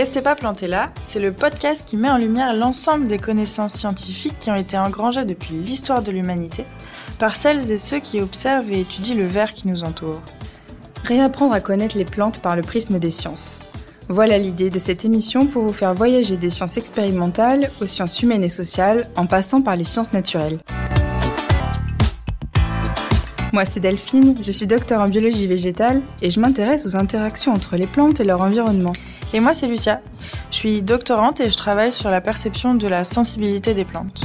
Restez pas plantés là, c'est le podcast qui met en lumière l'ensemble des connaissances scientifiques qui ont été engrangées depuis l'histoire de l'humanité par celles et ceux qui observent et étudient le verre qui nous entoure. Réapprendre à connaître les plantes par le prisme des sciences. Voilà l'idée de cette émission pour vous faire voyager des sciences expérimentales aux sciences humaines et sociales en passant par les sciences naturelles. Moi, c'est Delphine, je suis docteur en biologie végétale et je m'intéresse aux interactions entre les plantes et leur environnement. Et moi, c'est Lucia. Je suis doctorante et je travaille sur la perception de la sensibilité des plantes.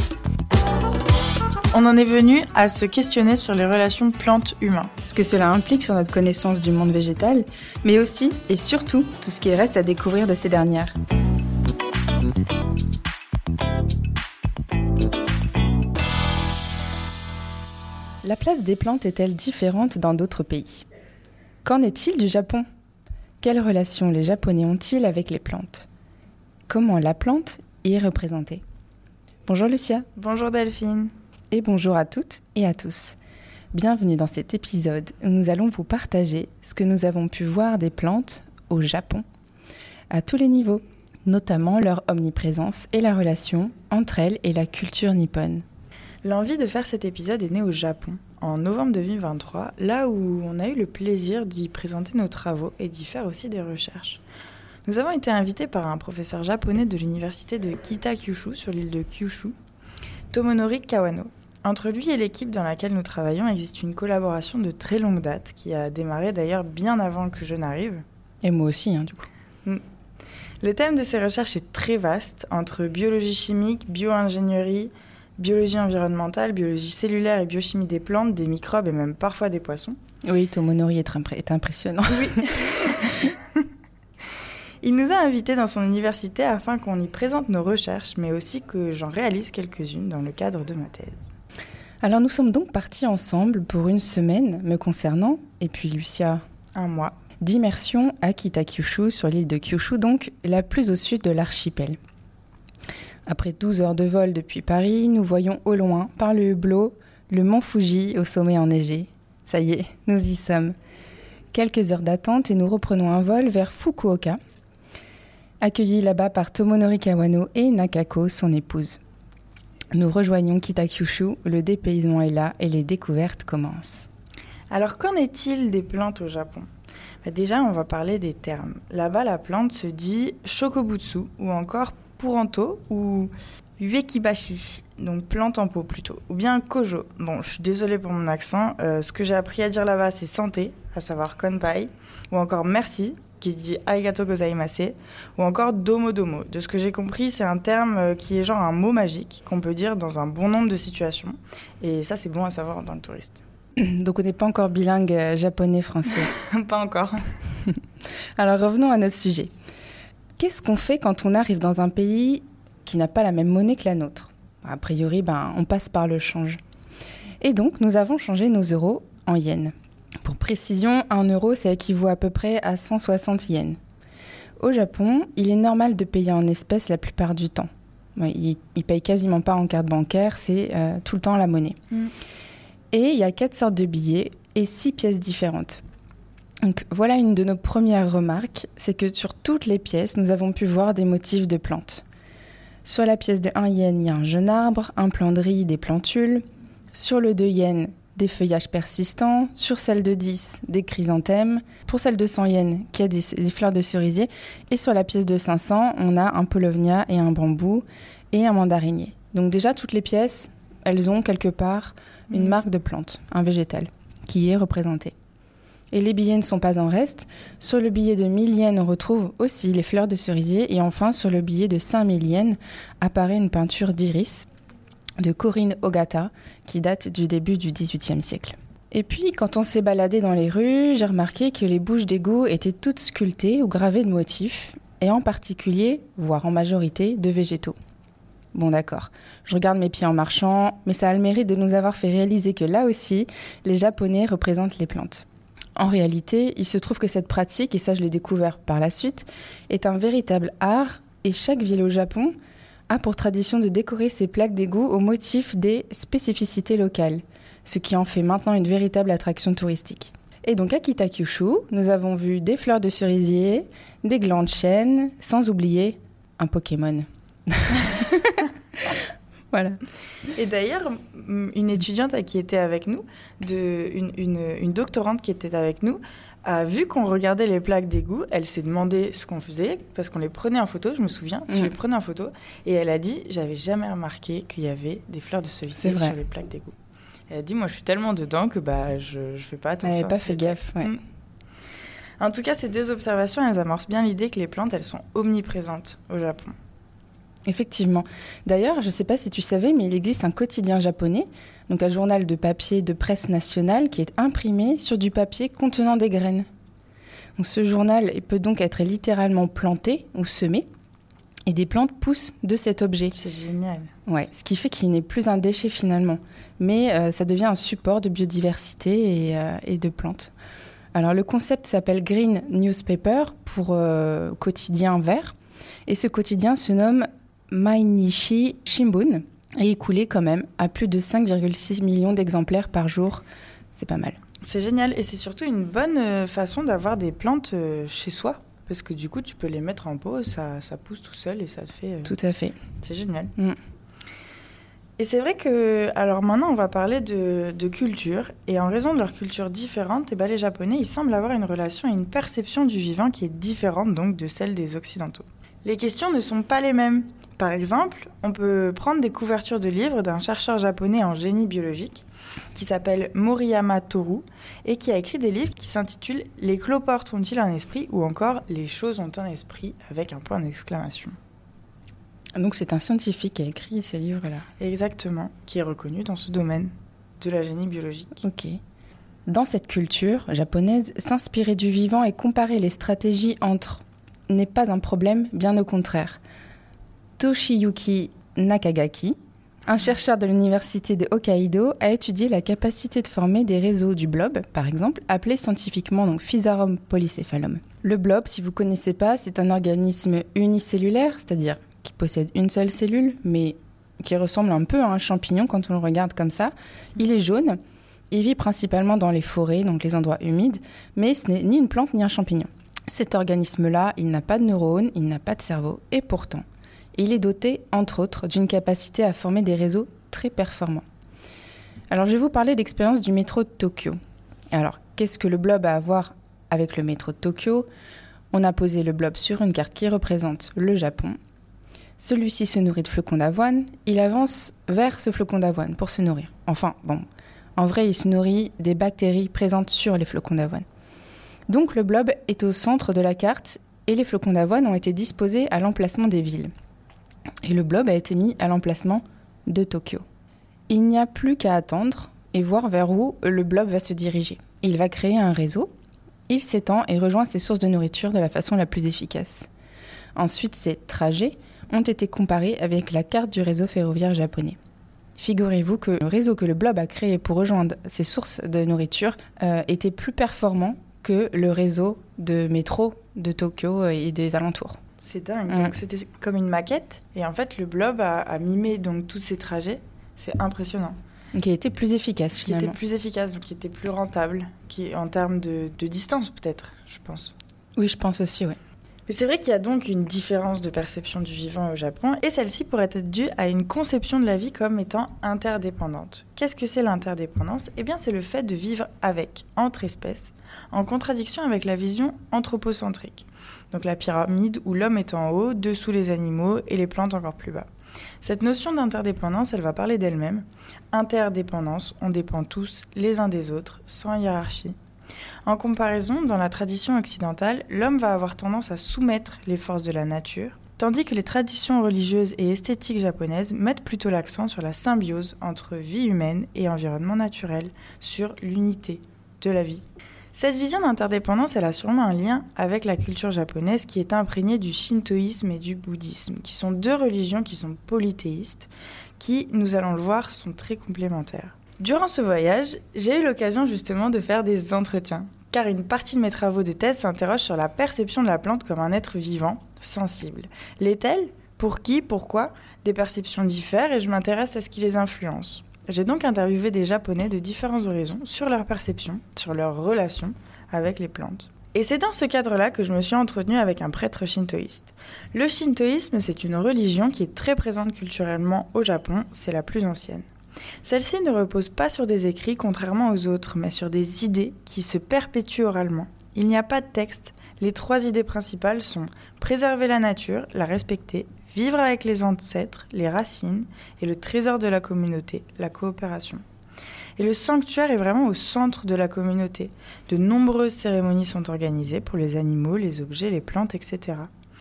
On en est venu à se questionner sur les relations plantes-humains. Ce que cela implique sur notre connaissance du monde végétal, mais aussi et surtout tout ce qu'il reste à découvrir de ces dernières. La place des plantes est-elle différente dans d'autres pays? Qu'en est-il du Japon? Quelles relations les Japonais ont-ils avec les plantes? Comment la plante y est représentée? Bonjour Lucia. Bonjour Delphine. Et bonjour à toutes et à tous. Bienvenue dans cet épisode où nous allons vous partager ce que nous avons pu voir des plantes au Japon, à tous les niveaux, notamment leur omniprésence et la relation entre elles et la culture nippone. L'envie de faire cet épisode est née au Japon, en novembre 2023, là où on a eu le plaisir d'y présenter nos travaux et d'y faire aussi des recherches. Nous avons été invités par un professeur japonais de l'université de Kita-Kyushu sur l'île de Kyushu, Tomonori Kawano. Entre lui et l'équipe dans laquelle nous travaillons existe une collaboration de très longue date qui a démarré d'ailleurs bien avant que je n'arrive. Et moi aussi, hein, du coup. Mm. Le thème de ces recherches est très vaste, entre biologie chimique, bio-ingénierie, biologie environnementale, biologie cellulaire et biochimie des plantes, des microbes et même parfois des poissons. Oui, Tomonori est, est impressionnant. Oui. Il nous a invités dans son université afin qu'on y présente nos recherches, mais aussi que j'en réalise quelques-unes dans le cadre de ma thèse. Alors nous sommes donc partis ensemble pour une semaine me concernant, et puis Lucia. Un mois. D'immersion à Kitakyushu, sur l'île de Kyushu, donc la plus au sud de l'archipel. Après 12 heures de vol depuis Paris, nous voyons au loin, par le hublot, le mont Fuji au sommet enneigé. Ça y est, nous y sommes. Quelques heures d'attente et nous reprenons un vol vers Fukuoka, accueillis là-bas par Tomonori Kawano et Nakako, son épouse. Nous rejoignons Kitakyushu, le dépaysement est là et les découvertes commencent. Alors qu'en est-il des plantes au Japon? Bah, Déjà, on va parler des termes. Là-bas, la plante se dit shokobutsu ou encore puranto ou uekibashi, donc plante en pot plutôt, ou bien kojo. Bon, je suis désolée pour mon accent. Euh, ce que j'ai appris à dire là-bas, c'est santé, à savoir konpai, ou encore merci, qui se dit arigato gozaimase, ou encore domo domo. De ce que j'ai compris, c'est un terme euh, qui est genre un mot magique qu'on peut dire dans un bon nombre de situations. Et ça, c'est bon à savoir dans le touriste. Donc on n'est pas encore bilingue euh, japonais-français. pas encore. Alors revenons à notre sujet. Qu'est-ce qu'on fait quand on arrive dans un pays qui n'a pas la même monnaie que la nôtre? A priori, ben, on passe par le change. Et donc, nous avons changé nos euros en yens. Pour précision, un euro, ça équivaut à peu près à 160 yens. Au Japon, il est normal de payer en espèces la plupart du temps. ils ne payent quasiment pas en carte bancaire, c'est euh, tout le temps la monnaie. Mm. Et il y a quatre sortes de billets et six pièces différentes. Donc voilà une de nos premières remarques, c'est que sur toutes les pièces, nous avons pu voir des motifs de plantes. Sur la pièce de 1 yen, il y a un jeune arbre, un plant de riz, des plantules. Sur le 2 yen, des feuillages persistants. Sur celle de 10, des chrysanthèmes. Pour celle de 100 yens, qui a des, fleurs de cerisier. Et sur la pièce de 500, on a un polovnia et un bambou et un mandarinier. Donc déjà, toutes les pièces, elles ont quelque part une mmh. marque de plante, un végétal, qui est représenté. Et les billets ne sont pas en reste. Sur le billet de 1000 yens, on retrouve aussi les fleurs de cerisier. Et enfin, sur le billet de 5000 yens, apparaît une peinture d'iris de Corinne Ogata, qui date du début du XVIIIe siècle. Et puis, quand on s'est baladé dans les rues, j'ai remarqué que les bouches d'égout étaient toutes sculptées ou gravées de motifs, et en particulier, voire en majorité, de végétaux. Bon d'accord, je regarde mes pieds en marchant, mais ça a le mérite de nous avoir fait réaliser que là aussi, les Japonais représentent les plantes. En réalité, il se trouve que cette pratique, et ça je l'ai découvert par la suite, est un véritable art et chaque ville au Japon a pour tradition de décorer ses plaques d'égout au motif des spécificités locales, ce qui en fait maintenant une véritable attraction touristique. Et donc à Kitakyushu, nous avons vu des fleurs de cerisier, des glands de chêne, sans oublier un Pokémon. voilà. Et d'ailleurs, une étudiante qui était avec nous, de, une, une, une doctorante qui était avec nous, a vu qu'on regardait les plaques d'égout, elle s'est demandé ce qu'on faisait, parce qu'on les prenait en photo, je me souviens, tu les prenais en photo, et elle a dit, j'avais jamais remarqué qu'il y avait des fleurs de cerisier sur les plaques d'égout. Elle a dit, moi je suis tellement dedans que bah, je ne fais pas attention. Elle n'avait pas fait gaffe, ouais. Mm. En tout cas, ces deux observations, elles amorcent bien l'idée que les plantes, elles sont omniprésentes au Japon. Effectivement. D'ailleurs, je ne sais pas si tu savais, mais il existe un quotidien japonais, donc un journal de papier de presse nationale qui est imprimé sur du papier contenant des graines. Donc, ce journal peut donc être littéralement planté ou semé, et des plantes poussent de cet objet. C'est génial. Ouais, ce qui fait qu'il n'est plus un déchet finalement, mais euh, ça devient un support de biodiversité et, euh, et de plantes. Alors le concept s'appelle Green Newspaper pour euh, quotidien vert, et ce quotidien se nomme Mainichi Shimbun est écoulé quand même à plus de 5,6 millions d'exemplaires par jour. C'est pas mal. C'est génial et c'est surtout une bonne euh, façon d'avoir des plantes euh, chez soi parce que du coup tu peux les mettre en pot, ça, ça pousse tout seul et ça te fait... Euh, tout à fait. C'est génial. Mm. Et c'est vrai que, alors maintenant on va parler de, de, culture, et en raison de leur culture différente, et eh ben les Japonais, ils semblent avoir une relation et une perception du vivant qui est différente donc de celle des Occidentaux. Les questions ne sont pas les mêmes. Par exemple, on peut prendre des couvertures de livres d'un chercheur japonais en génie biologique qui s'appelle Moriyama Toru et qui a écrit des livres qui s'intitulent Les cloportes ont-ils un esprit ou encore Les choses ont un esprit avec un point d'exclamation. Donc c'est un scientifique qui a écrit ces livres-là. Exactement, qui est reconnu dans ce domaine de la génie biologique. Ok. Dans cette culture japonaise, s'inspirer du vivant et comparer les stratégies entre n'est pas un problème, bien au contraire. Toshiyuki Nakagaki, un chercheur de l'université de Hokkaido, a étudié la capacité de former des réseaux du blob, par exemple, appelé scientifiquement donc Physarum polycephalum. Le blob, si vous ne connaissez pas, c'est un organisme unicellulaire, c'est-à-dire qui possède une seule cellule, mais qui ressemble un peu à un champignon quand on le regarde comme ça. Il est jaune, il vit principalement dans les forêts, donc les endroits humides, mais ce n'est ni une plante ni un champignon. Cet organisme-là, il n'a pas de neurones, il n'a pas de cerveau, et pourtant, il est doté, entre autres, d'une capacité à former des réseaux très performants. Alors, je vais vous parler d'expérience du métro de Tokyo. Alors, qu'est-ce que le blob a à voir avec le métro de Tokyo? On a posé le blob sur une carte qui représente le Japon. Celui-ci se nourrit de flocons d'avoine. Il avance vers ce flocon d'avoine pour se nourrir. Enfin, bon, en vrai, il se nourrit des bactéries présentes sur les flocons d'avoine. Donc, le blob est au centre de la carte et les flocons d'avoine ont été disposés à l'emplacement des villes et le blob a été mis à l'emplacement de Tokyo. Il n'y a plus qu'à attendre et voir vers où le blob va se diriger. Il va créer un réseau, il s'étend et rejoint ses sources de nourriture de la façon la plus efficace. Ensuite, ces trajets ont été comparés avec la carte du réseau ferroviaire japonais. Figurez-vous que le réseau que le blob a créé pour rejoindre ses sources de nourriture euh, était plus performant que le réseau de métro de Tokyo et des alentours. C'est dingue. Mm. Donc c'était comme une maquette. Et en fait, le blob a, mimé donc tous ces trajets. C'est impressionnant. Il était plus efficace finalement. Qui était plus efficace, donc qui était plus rentable, qui en termes de, distance peut-être, je pense. Oui, je pense aussi, oui. C'est vrai qu'il y a donc une différence de perception du vivant au Japon, et celle-ci pourrait être due à une conception de la vie comme étant interdépendante. Qu'est-ce que c'est l'interdépendance? Eh bien, c'est le fait de vivre avec, entre espèces, en contradiction avec la vision anthropocentrique donc la pyramide où l'homme est en haut, dessous les animaux et les plantes encore plus bas. Cette notion d'interdépendance, elle va parler d'elle-même. Interdépendance, on dépend tous les uns des autres, sans hiérarchie. En comparaison, dans la tradition occidentale, l'homme va avoir tendance à soumettre les forces de la nature, tandis que les traditions religieuses et esthétiques japonaises mettent plutôt l'accent sur la symbiose entre vie humaine et environnement naturel, sur l'unité de la vie. Cette vision d'interdépendance, elle a sûrement un lien avec la culture japonaise qui est imprégnée du shintoïsme et du bouddhisme, qui sont deux religions qui sont polythéistes, qui, nous allons le voir, sont très complémentaires. Durant ce voyage, j'ai eu l'occasion justement de faire des entretiens, car une partie de mes travaux de thèse s'interroge sur la perception de la plante comme un être vivant, sensible. L'est-elle? Pour qui? Pourquoi? Des perceptions diffèrent et je m'intéresse à ce qui les influence. J'ai donc interviewé des Japonais de différents horizons sur leur perception, sur leur relation avec les plantes. Et c'est dans ce cadre-là que je me suis entretenue avec un prêtre shintoïste. Le shintoïsme, c'est une religion qui est très présente culturellement au Japon, c'est la plus ancienne. Celle-ci ne repose pas sur des écrits contrairement aux autres, mais sur des idées qui se perpétuent oralement. Il n'y a pas de texte. Les trois idées principales sont préserver la nature, la respecter, vivre avec les ancêtres, les racines, et le trésor de la communauté, la coopération. Et le sanctuaire est vraiment au centre de la communauté. De nombreuses cérémonies sont organisées pour les animaux, les objets, les plantes, etc.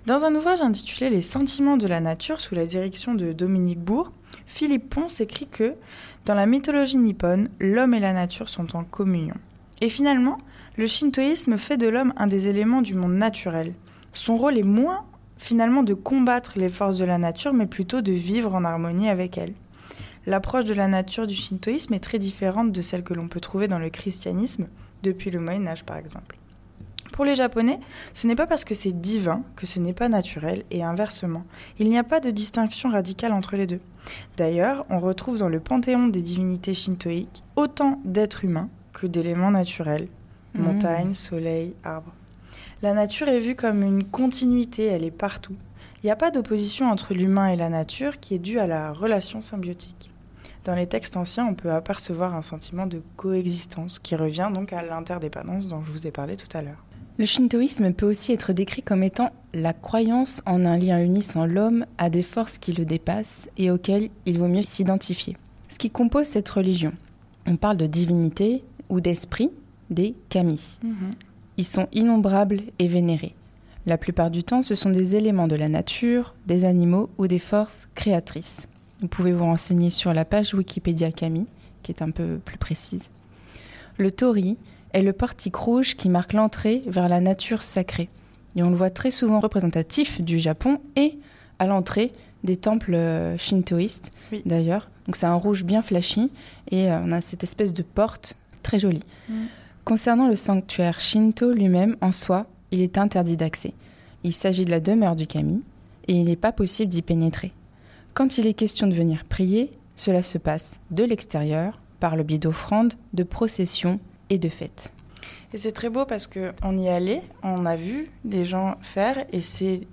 Dans un ouvrage intitulé Les sentiments de la nature sous la direction de Dominique Bourg, Philippe Ponce écrit que dans la mythologie nippone, l'homme et la nature sont en communion. Et finalement, le shintoïsme fait de l'homme un des éléments du monde naturel. Son rôle est moins finalement de combattre les forces de la nature, mais plutôt de vivre en harmonie avec elles. L'approche de la nature du shintoïsme est très différente de celle que l'on peut trouver dans le christianisme, depuis le Moyen Âge par exemple. Pour les Japonais, ce n'est pas parce que c'est divin que ce n'est pas naturel, et inversement. Il n'y a pas de distinction radicale entre les deux. D'ailleurs, on retrouve dans le panthéon des divinités shintoïques autant d'êtres humains que d'éléments naturels, mmh. montagnes, soleil, arbres. La nature est vue comme une continuité, elle est partout. Il n'y a pas d'opposition entre l'humain et la nature qui est due à la relation symbiotique. Dans les textes anciens, on peut apercevoir un sentiment de coexistence qui revient donc à l'interdépendance dont je vous ai parlé tout à l'heure. Le shintoïsme peut aussi être décrit comme étant la croyance en un lien unissant l'homme à des forces qui le dépassent et auxquelles il vaut mieux s'identifier. Ce qui compose cette religion, on parle de divinité ou d'esprit, des kami. Mhm. Ils sont innombrables et vénérés. La plupart du temps, ce sont des éléments de la nature, des animaux ou des forces créatrices. Vous pouvez vous renseigner sur la page Wikipédia Kami, qui est un peu plus précise. Le tori, est le portique rouge qui marque l'entrée vers la nature sacrée. Et on le voit très souvent représentatif du Japon et à l'entrée des temples euh, shintoïstes d'ailleurs. Donc c'est un rouge bien flashy et euh, on a cette espèce de porte très jolie. Mm. Concernant le sanctuaire Shinto lui-même, en soi, il est interdit d'accès. Il s'agit de la demeure du kami et il n'est pas possible d'y pénétrer. Quand il est question de venir prier, cela se passe de l'extérieur, par le biais d'offrandes, de processions et de fête. Et c'est très beau parce qu'on y allait, on a vu des gens faire et c'est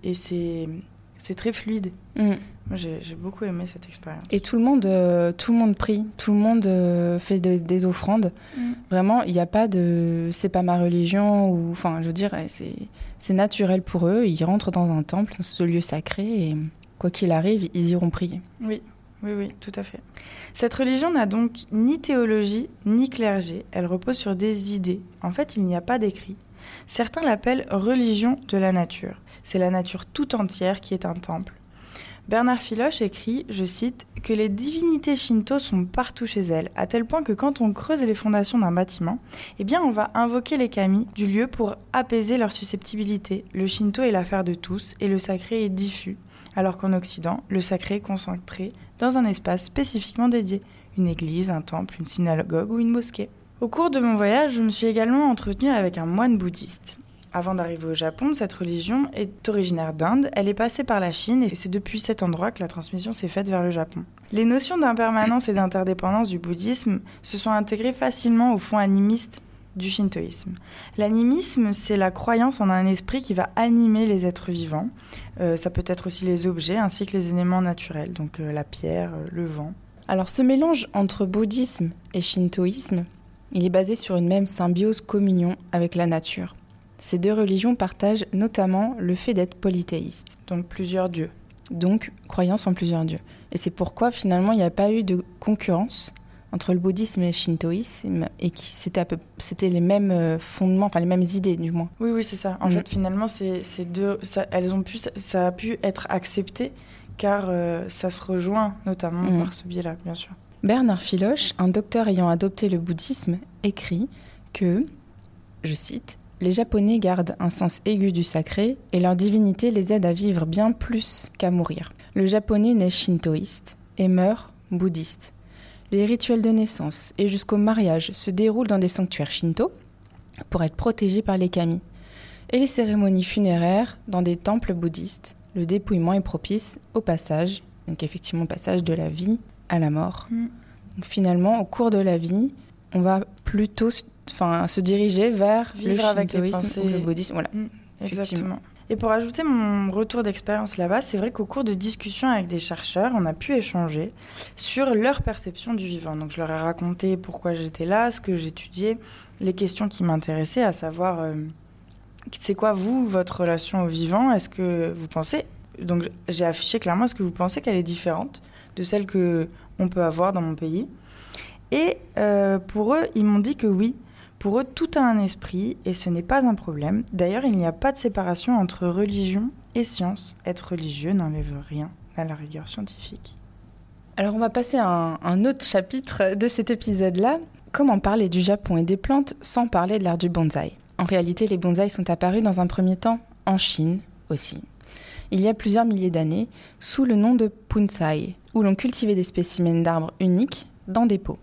très fluide. Mm. J'ai beaucoup aimé cette expérience. Et tout le monde, euh, tout le monde prie, tout le monde euh, fait des offrandes. Mm. Vraiment, il n'y a pas de, c'est pas ma religion ou, enfin, je veux dire, c'est naturel pour eux. Ils rentrent dans un temple, dans ce lieu sacré, et quoi qu'il arrive, ils iront prier. Oui. Oui, oui, tout à fait. Cette religion n'a donc ni théologie ni clergé, elle repose sur des idées. En fait, il n'y a pas d'écrit. Certains l'appellent religion de la nature. C'est la nature tout entière qui est un temple. Bernard Filoche écrit, je cite, que les divinités shinto sont partout chez elles, à tel point que quand on creuse les fondations d'un bâtiment, eh bien on va invoquer les kami du lieu pour apaiser leur susceptibilité. Le shinto est l'affaire de tous et le sacré est diffus, alors qu'en Occident, le sacré est concentré dans un espace spécifiquement dédié, une église, un temple, une synagogue ou une mosquée. Au cours de mon voyage, je me suis également entretenue avec un moine bouddhiste. Avant d'arriver au Japon, cette religion est originaire d'Inde, elle est passée par la Chine et c'est depuis cet endroit que la transmission s'est faite vers le Japon. Les notions d'impermanence et d'interdépendance du bouddhisme se sont intégrées facilement au fond animiste du shintoïsme. L'animisme, c'est la croyance en un esprit qui va animer les êtres vivants. Euh, ça peut être aussi les objets ainsi que les éléments naturels, donc euh, la pierre, euh, le vent. Alors ce mélange entre bouddhisme et shintoïsme, il est basé sur une même symbiose communion avec la nature. Ces deux religions partagent notamment le fait d'être polythéistes. Donc plusieurs dieux. Donc croyance en plusieurs dieux. Et c'est pourquoi finalement il n'y a pas eu de concurrence entre le bouddhisme et le shintoïsme et qui c'était c'était les mêmes euh, fondements, enfin les mêmes idées du moins. Oui, oui, c'est ça. En mm. fait, finalement, c'est deux, ça, elles ont pu, ça a pu être accepté car euh, ça se rejoint notamment mm. par ce biais-là, bien sûr. Bernard Philoche, un docteur ayant adopté le bouddhisme, écrit que, je cite, les Japonais gardent un sens aigu du sacré et leur divinité les aide à vivre bien plus qu'à mourir. Le japonais naît shintoïste et meurt bouddhiste. Les rituels de naissance et jusqu'au mariage se déroulent dans des sanctuaires shinto pour être protégés par les kami. Et les cérémonies funéraires dans des temples bouddhistes. Le dépouillement est propice au passage, donc effectivement passage de la vie à la mort, mm. finalement, au cours de la vie, on va plutôt enfin, se diriger vers Vivre le avec les shintoïsme pensées. ou le bouddhisme. Voilà. Mm. Exactement. Et pour ajouter mon retour d'expérience là-bas, c'est vrai qu'au cours de discussions avec des chercheurs, on a pu échanger sur leur perception du vivant. Donc je leur ai raconté pourquoi j'étais là, ce que j'étudiais, les questions qui m'intéressaient, à savoir euh, c'est quoi vous, votre relation au vivant? Est-ce que vous pensez Donc j'ai affiché clairement est-ce que vous pensez qu'elle est différente de celle que on peut avoir dans mon pays? Et euh, pour eux, ils m'ont dit que oui. Pour eux, tout a un esprit et ce n'est pas un problème. D'ailleurs, il n'y a pas de séparation entre religion et science. Être religieux n'enlève rien à la rigueur scientifique. Alors on va passer à un, autre chapitre de cet épisode-là. Comment parler du Japon et des plantes sans parler de l'art du bonsaï? En réalité, les bonsaïs sont apparus dans un premier temps en Chine aussi. Il y a plusieurs milliers d'années, sous le nom de punsai, où l'on cultivait des spécimens d'arbres uniques dans des pots.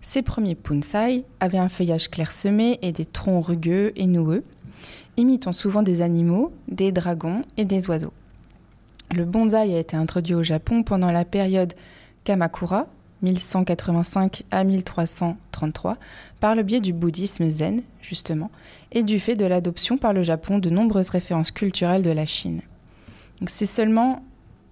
Ces premiers punsai avaient un feuillage clairsemé et des troncs rugueux et noueux, imitant souvent des animaux, des dragons et des oiseaux. Le bonsaï a été introduit au Japon pendant la période Kamakura, 1185 à 1333, par le biais du bouddhisme zen, justement, et du fait de l'adoption par le Japon de nombreuses références culturelles de la Chine. C'est seulement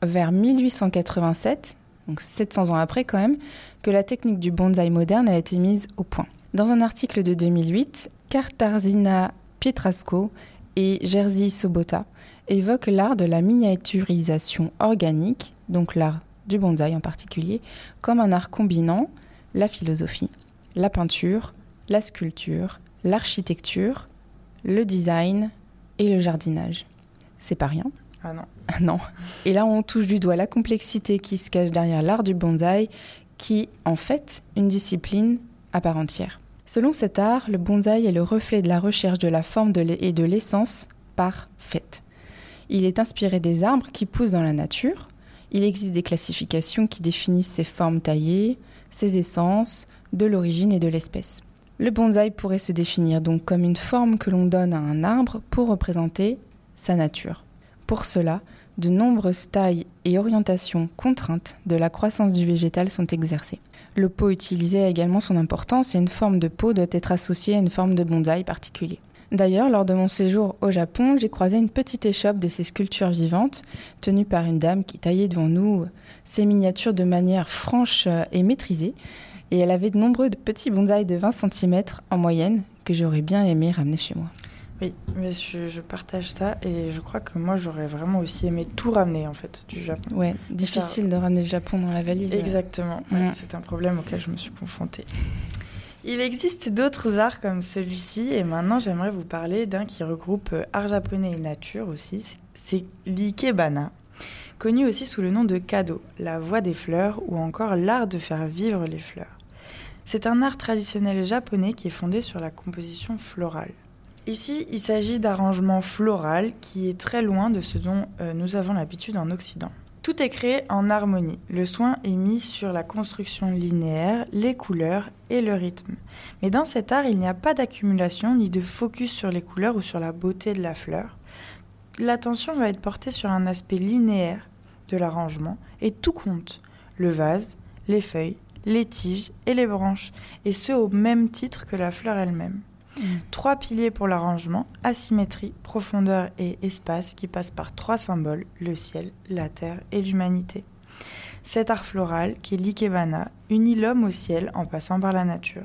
vers 1887, donc 700 ans après quand même, que la technique du bonsaï moderne a été mise au point. Dans un article de 2008, Kartarzina Pietrasco et Jerzy Sobota évoquent l'art de la miniaturisation organique, donc l'art du bonsaï en particulier, comme un art combinant la philosophie, la peinture, la sculpture, l'architecture, le design et le jardinage. C'est pas rien. Ah non. Ah non. Et là, on touche du doigt la complexité qui se cache derrière l'art du bonsaï, qui, en fait, une discipline à part entière. Selon cet art, le bonsaï est le reflet de la recherche de la forme et de l'essence parfaite. Il est inspiré des arbres qui poussent dans la nature. Il existe des classifications qui définissent ses formes taillées, ses essences, de l'origine et de l'espèce. Le bonsaï pourrait se définir donc comme une forme que l'on donne à un arbre pour représenter sa nature. Pour cela, de nombreuses tailles et orientations contraintes de la croissance du végétal sont exercées. Le pot utilisé a également son importance et une forme de pot doit être associée à une forme de bonsaï particulier. D'ailleurs, lors de mon séjour au Japon, j'ai croisé une petite échoppe de ces sculptures vivantes, tenue par une dame qui taillait devant nous ces miniatures de manière franche et maîtrisée. Et elle avait de nombreux petits bonsaïs de 20 cm en moyenne que j'aurais bien aimé ramener chez moi. Oui, mais je, je, partage ça et je crois que moi j'aurais vraiment aussi aimé tout ramener en fait du Japon. Ouais, difficile ça... de ramener le Japon dans la valise. Exactement, ouais. Ouais, c'est un problème auquel je me suis confrontée. Il existe d'autres arts comme celui-ci et maintenant j'aimerais vous parler d'un qui regroupe euh, art japonais et nature aussi. C'est l'ikebana, connu aussi sous le nom de kado, la voie des fleurs ou encore l'art de faire vivre les fleurs. C'est un art traditionnel japonais qui est fondé sur la composition florale. Ici, il s'agit d'arrangements floral qui est très loin de ce dont euh, nous avons l'habitude en Occident. Tout est créé en harmonie. Le soin est mis sur la construction linéaire, les couleurs et le rythme. Mais dans cet art, il n'y a pas d'accumulation ni de focus sur les couleurs ou sur la beauté de la fleur. L'attention va être portée sur un aspect linéaire de l'arrangement et tout compte. Le vase, les feuilles, les tiges et les branches, et ce au même titre que la fleur elle-même. Mmh. Trois piliers pour l'arrangement, asymétrie, profondeur et espace qui passent par trois symboles, le ciel, la terre et l'humanité. Cet art floral, qui est l'ikebana, unit l'homme au ciel en passant par la nature.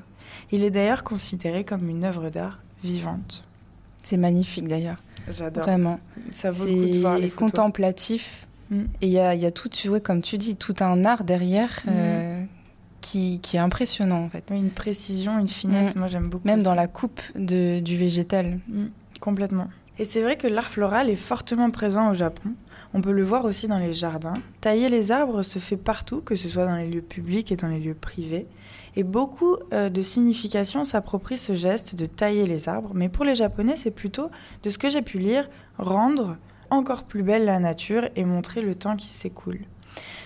Il est d'ailleurs considéré comme une œuvre d'art vivante. C'est magnifique d'ailleurs. J'adore. Vraiment. Ça vaut le coup de voir les C'est contemplatif. Mmh. Et il y, y, a tout, tu vois, comme tu dis, tout un art derrière. Mmh. Euh, qui, qui, est impressionnant en fait. Oui, une précision, une finesse, mmh. moi j'aime beaucoup. Même dans la coupe de, du végétal. Mmh, complètement. Et c'est vrai que l'art floral est fortement présent au Japon. On peut le voir aussi dans les jardins. Tailler les arbres se fait partout, que ce soit dans les lieux publics et dans les lieux privés. Et beaucoup euh, de significations s'approprient ce geste de tailler les arbres. Mais pour les Japonais, c'est plutôt, de ce que j'ai pu lire, rendre encore plus belle la nature et montrer le temps qui s'écoule.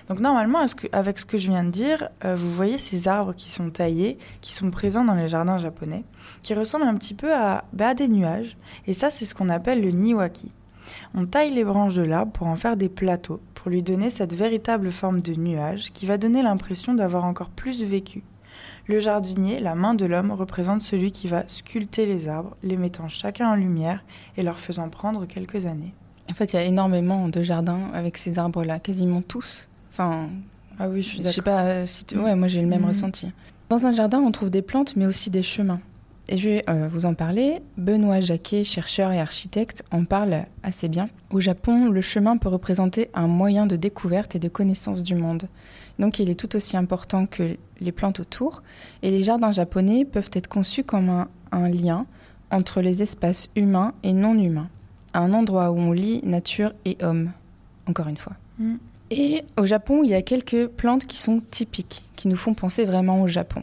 Donc normalement, avec ce que je viens de dire, euh, vous voyez ces arbres qui sont taillés, qui sont présents dans les jardins japonais, qui ressemblent un petit peu à, bah, à des nuages. Et ça, c'est ce qu'on appelle le niwaki. On taille les branches de l'arbre pour en faire des plateaux, pour lui donner cette véritable forme de nuage qui va donner l'impression d'avoir encore plus vécu. Le jardinier, la main de l'homme, représente celui qui va sculpter les arbres, les mettant chacun en lumière et leur faisant prendre quelques années. En fait, il y a énormément de jardins avec ces arbres-là, quasiment tous. Enfin, ah oui, je suis sais pas euh, si tu... Ouais, moi j'ai le même Mhm. ressenti. Dans un jardin, on trouve des plantes, mais aussi des chemins. Et je vais euh, vous en parler. Benoît Jacquet, chercheur et architecte, en parle assez bien. Au Japon, le chemin peut représenter un moyen de découverte et de connaissance du monde. Donc il est tout aussi important que les plantes autour. Et les jardins japonais peuvent être conçus comme un, un lien entre les espaces humains et non humains. Un endroit où on lit nature et homme. Encore une fois. Mm. Et au Japon, il y a quelques plantes qui sont typiques, qui nous font penser vraiment au Japon.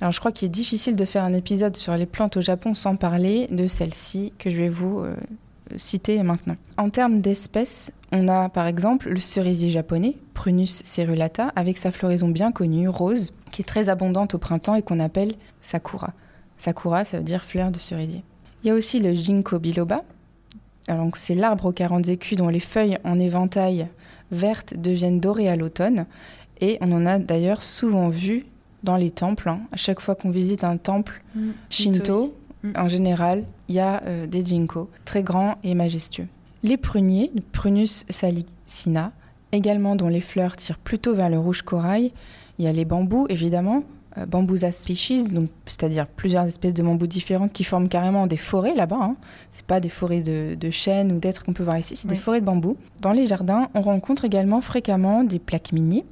Alors je crois qu'il est difficile de faire un épisode sur les plantes au Japon sans parler de celle-ci que je vais vous euh, citer maintenant. En termes d'espèces, on a par exemple le cerisier japonais, Prunus cerulata, avec sa floraison bien connue, rose, qui est très abondante au printemps et qu'on appelle sakura. Sakura, ça veut dire fleur de cerisier. Il y a aussi le ginkgo biloba. Alors c'est l'arbre aux 40 écus dont les feuilles en éventail vertes deviennent dorées à l'automne. Et on en a d'ailleurs souvent vu dans les temples. hein. À chaque fois qu'on visite un temple Mm. Shinto, Mm. en général, il y a euh, des ginkgo, très grands et majestueux. Les pruniers, Prunus salicina, également dont les fleurs tirent plutôt vers le rouge corail. Il y a les bambous, évidemment, euh, Bambusa species, donc c'est-à-dire plusieurs espèces de bambous différentes qui forment carrément des forêts là-bas. Hein. C'est pas des forêts de, de chênes ou d'êtres qu'on peut voir ici, c'est Oui. des forêts de bambous. Dans les jardins, on rencontre également fréquemment des plaques miniers.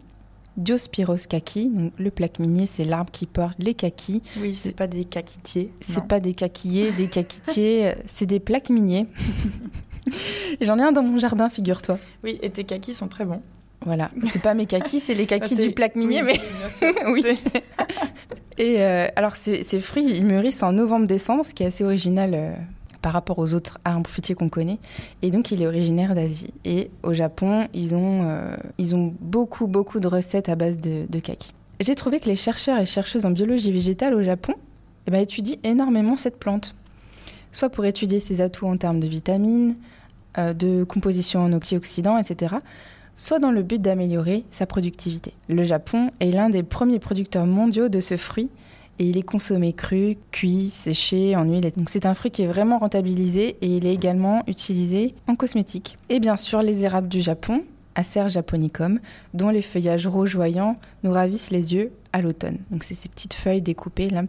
Diospyros kaki, donc le plaque minier, c'est l'arbre qui porte les kakis. Oui, c'est pas des caquitiers. C'est pas des kakillés, des kakitiers, euh, c'est des plaques miniers. J'en ai un dans mon jardin, figure-toi. Oui, et tes kakis sont très bons. Voilà, c'est pas mes kakis, c'est les kakis Ah, du plaque minier, oui, mais oui, bien sûr. oui. C'est- Et euh, alors, ces, ces fruits, ils mûrissent en novembre-décembre, ce qui est assez original euh, par rapport aux autres arbres fruitiers qu'on connaît. Et donc, il est originaire d'Asie. Et au Japon, ils ont, euh, ils ont beaucoup, beaucoup de recettes à base de, de kaki. J'ai trouvé que les chercheurs et chercheuses en biologie végétale au Japon eh ben, étudient énormément cette plante. Soit pour étudier ses atouts en termes de vitamines, de composition en antioxydants, etc soit dans le but d'améliorer sa productivité. Le Japon est l'un des premiers producteurs mondiaux de ce fruit et il est consommé cru, cuit, séché, en huile. Donc c'est un fruit qui est vraiment rentabilisé et il est également utilisé en cosmétique. Et bien sûr les érables du Japon, Acer japonicum, dont les feuillages rougeoyants nous ravissent les yeux à l'automne. Donc c'est ces petites feuilles découpées là.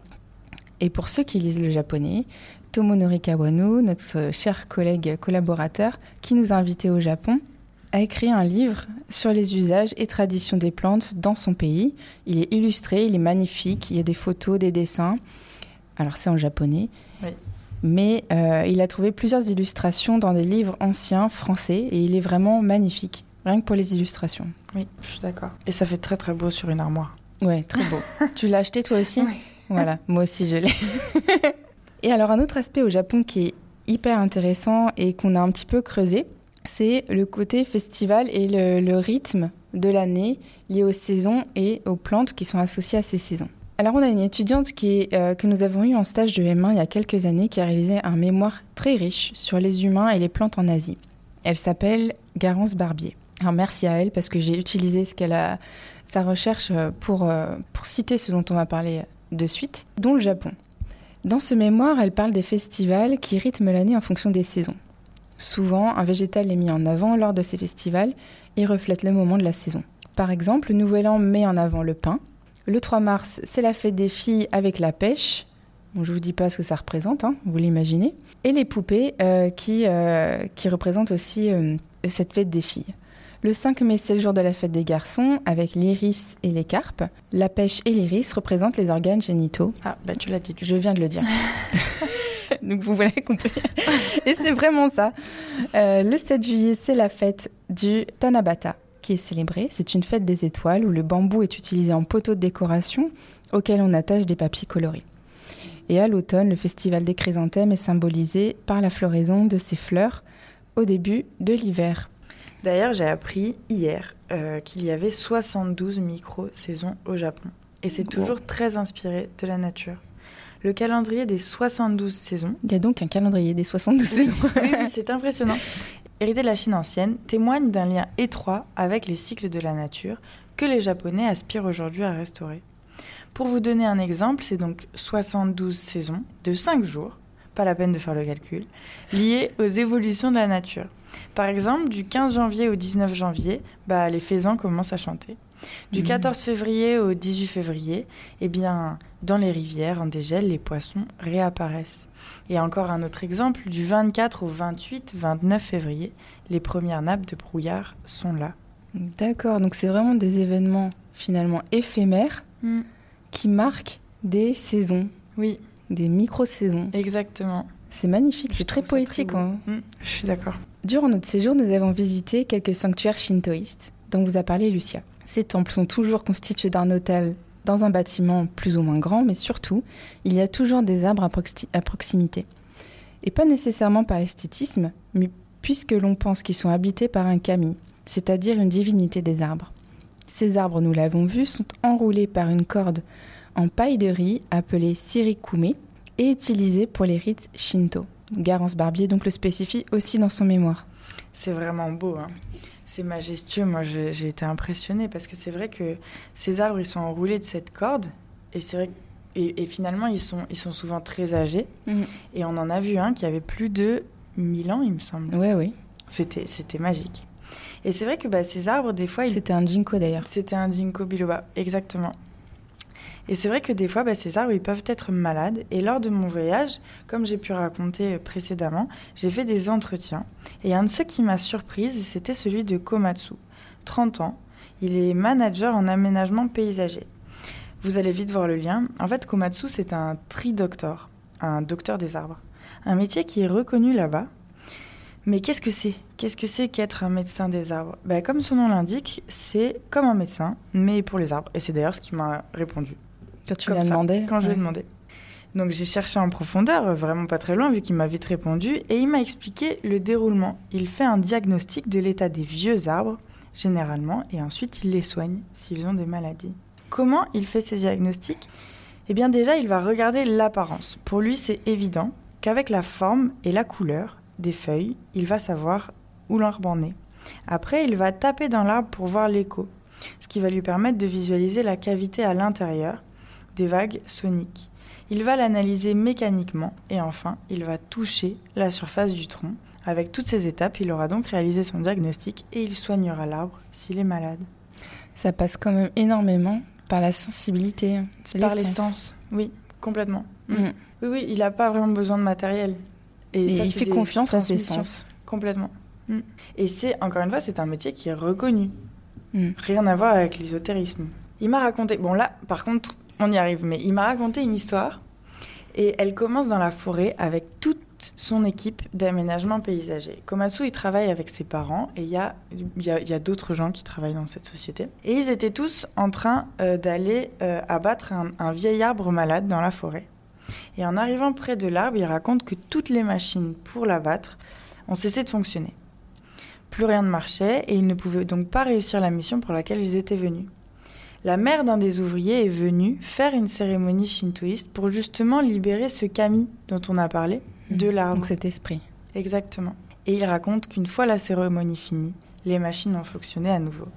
Et pour ceux qui lisent le japonais, Tomonori Kawano, notre cher collègue collaborateur, qui nous a invités au Japon, a écrit un livre sur les usages et traditions des plantes dans son pays. Il est illustré, il est magnifique, il y a des photos, des dessins. Alors c'est en japonais. Oui. Mais euh, il a trouvé plusieurs illustrations dans des livres anciens français et il est vraiment magnifique, rien que pour les illustrations. Oui, je suis d'accord. Et ça fait très très beau sur une armoire. Ouais, très beau. tu l'as acheté toi aussi? Oui. Voilà, moi aussi je l'ai. et alors un autre aspect au Japon qui est hyper intéressant et qu'on a un petit peu creusé, c'est le côté festival et le, rythme de l'année lié aux saisons et aux plantes qui sont associées à ces saisons. Alors on a une étudiante qui est, euh, que nous avons eue en stage de M1 il y a quelques années qui a réalisé un mémoire très riche sur les humains et les plantes en Asie. Elle s'appelle Garance Barbier. Alors merci à elle parce que j'ai utilisé ce qu'elle a, sa recherche euh, pour, euh, pour citer ce dont on va parler de suite, dont le Japon. Dans ce mémoire, elle parle des festivals qui rythment l'année en fonction des saisons. Souvent, un végétal est mis en avant lors de ces festivals et reflète le moment de la saison. Par exemple, le Nouvel An met en avant le pain. Le 3 mars, c'est la fête des filles avec la pêche. Bon, je vous dis pas ce que ça représente, hein, vous l'imaginez. Et les poupées euh, qui, euh, qui représentent aussi euh, cette fête des filles. Le 5 mai, c'est le jour de la fête des garçons, avec l'iris et les carpes. La pêche et l'iris représentent les organes génitaux. Ah, bah tu l'as dit. Je viens de le dire. Donc vous l'avez compris. Et c'est vraiment ça. Euh, le 7 juillet, c'est la fête du Tanabata qui est célébrée. C'est une fête des étoiles où le bambou est utilisé en poteau de décoration auquel on attache des papiers colorés. Et à l'automne, le festival des chrysanthèmes est symbolisé par la floraison de ces fleurs au début de l'hiver. D'ailleurs, j'ai appris hier euh, qu'il y avait 72 micro-saisons au Japon. Et c'est toujours très inspiré de la nature. Le calendrier des 72 saisons. Il y a donc un calendrier des 72 saisons. oui, oui, c'est impressionnant. héritée de la Chine ancienne, témoigne d'un lien étroit avec les cycles de la nature que les Japonais aspirent aujourd'hui à restaurer. Pour vous donner un exemple, c'est donc 72 saisons de 5 jours, pas la peine de faire le calcul, liées aux évolutions de la nature. Par exemple, du 15 janvier au 19 janvier, bah, les faisans commencent à chanter. Du 14 février au 18 février, eh bien, dans les rivières en dégel, les poissons réapparaissent. Et encore un autre exemple, du 24 au 28, 29 février, les premières nappes de brouillard sont là. D'accord, donc c'est vraiment des événements finalement éphémères Mm. qui marquent des saisons, Oui, des micro-saisons. exactement. C'est magnifique, c'est très poétique. hein. Mm, Je suis d'accord. Durant notre séjour, nous avons visité quelques sanctuaires shintoïstes dont vous a parlé Lucia. Ces temples sont toujours constitués d'un hôtel dans un bâtiment plus ou moins grand, mais surtout, il y a toujours des arbres à, proxi- à proximité. Et pas nécessairement par esthétisme, mais puisque l'on pense qu'ils sont habités par un kami, c'est-à-dire une divinité des arbres. Ces arbres, nous l'avons vu, sont enroulés par une corde en paille de riz appelée sirikume et utilisés pour les rites shinto. Garance Barbier donc le spécifie aussi dans son mémoire. C'est vraiment beau. hein. C'est majestueux. Moi, j'ai été impressionnée parce que c'est vrai que ces arbres, ils sont enroulés de cette corde. Et c'est vrai et, et finalement, ils sont, ils sont souvent très âgés. Et on en a vu un qui avait plus de 1000 ans, il me semble. Oui, oui. C'était, c'était magique. Et c'est vrai que bah, ces arbres, des fois, ils C'était un jinko d'ailleurs. C'était un ginkgo biloba, exactement. Et c'est vrai que des fois, bah, ces arbres, ils peuvent être malades. Et lors de mon voyage, comme j'ai pu raconter euh, précédemment, j'ai fait des entretiens. Et un de ceux qui m'a surprise, c'était celui de Komatsu, 30 ans. Il est manager en aménagement paysager. Vous allez vite voir le lien. En fait, Komatsu, c'est un tri-doctor, un docteur des arbres. Un métier qui est reconnu là-bas. Mais qu'est-ce que c'est? Qu'est-ce que c'est qu'être un médecin des arbres? Ben, Comme son nom l'indique, c'est comme un médecin, mais pour les arbres. Et c'est d'ailleurs ce qu'il m'a répondu Quand tu l'as demandé? quand je lui ai ouais. demandé. Donc j'ai cherché en profondeur, vraiment pas très loin, vu qu'il m'a vite répondu, et il m'a expliqué le déroulement. Il fait un diagnostic de l'état des vieux arbres, généralement, et ensuite il les soigne s'ils ont des maladies. Comment il fait ces diagnostics? Eh bien déjà, il va regarder l'apparence. Pour lui, c'est évident qu'avec la forme et la couleur des feuilles, il va savoir où l'arbre en est. Après, il va taper dans l'arbre pour voir l'écho, ce qui va lui permettre de visualiser la cavité à l'intérieur des vagues soniques. Il va l'analyser mécaniquement et enfin, il va toucher la surface du tronc. Avec toutes ces étapes, il aura donc réalisé son diagnostic et il soignera l'arbre s'il est malade. Ça passe quand même énormément par la sensibilité. Par les sens, oui, complètement. Mm. Oui, oui, il n'a pas vraiment besoin de matériel. Et, ça, il fait confiance à ses sens. Complètement. Mm. Et c'est, encore une fois, c'est un métier qui est reconnu. Mm. Rien à voir avec l'ésotérisme. Il m'a raconté, bon là, par contre, on y arrive, mais il m'a raconté une histoire. Et elle commence dans la forêt avec toute son équipe d'aménagement paysager. Komatsu, il travaille avec ses parents et il y a, il y a, il y a d'autres gens qui travaillent dans cette société. Et ils étaient tous en train euh, d'aller euh, abattre un, un vieil arbre malade dans la forêt. Et en arrivant près de l'arbre, il raconte que toutes les machines pour l'abattre ont cessé de fonctionner. Plus rien ne marchait et ils ne pouvaient donc pas réussir la mission pour laquelle ils étaient venus. La mère d'un des ouvriers est venue faire une cérémonie shintoïste pour justement libérer ce kami dont on a parlé de l'arbre. Donc cet esprit. Exactement. Et il raconte qu'une fois la cérémonie finie, les machines ont fonctionné à nouveau.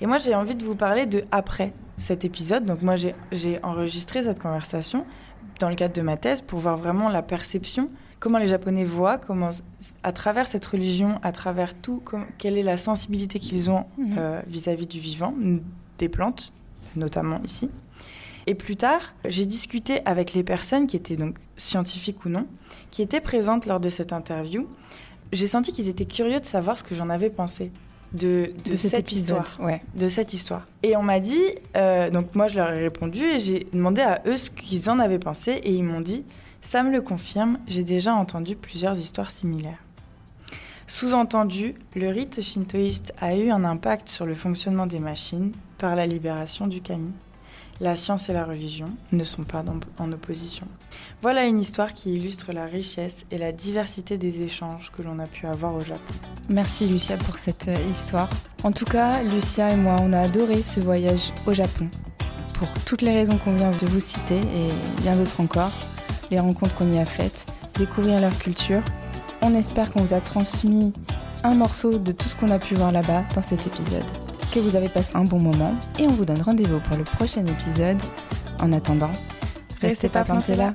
Et moi, j'ai envie de vous parler de après cet épisode. Donc moi, j'ai- j'ai enregistré cette conversation dans le cadre de ma thèse pour voir vraiment la perception, comment les Japonais voient, comment, à travers cette religion, à travers tout, quelle est la sensibilité qu'ils ont Mhm. euh, vis-à-vis du vivant, des plantes, notamment ici. Et plus tard, j'ai discuté avec les personnes qui étaient donc scientifiques ou non, qui étaient présentes lors de cette interview. J'ai senti qu'ils étaient curieux de savoir ce que j'en avais pensé de, de, de cet cette histoire Ouais. de cette histoire. Et on m'a dit, euh, donc moi je leur ai répondu et j'ai demandé à eux ce qu'ils en avaient pensé et ils m'ont dit, ça me le confirme, j'ai déjà entendu plusieurs histoires similaires. Sous-entendu, le rite shintoïste a eu un impact sur le fonctionnement des machines par la libération du kami. La science et la religion ne sont pas en opposition. Voilà une histoire qui illustre la richesse et la diversité des échanges que l'on a pu avoir au Japon. Merci Lucia pour cette euh, histoire. En tout cas, Lucia et moi, on a adoré ce voyage au Japon. Pour toutes les raisons qu'on vient de vous citer et bien d'autres encore, les rencontres qu'on y a faites, découvrir leur culture. On espère qu'on vous a transmis un morceau de tout ce qu'on a pu voir là-bas dans cet épisode. Que vous avez passé un bon moment et on vous donne rendez-vous pour le prochain épisode. En attendant, restez, pas plantés là.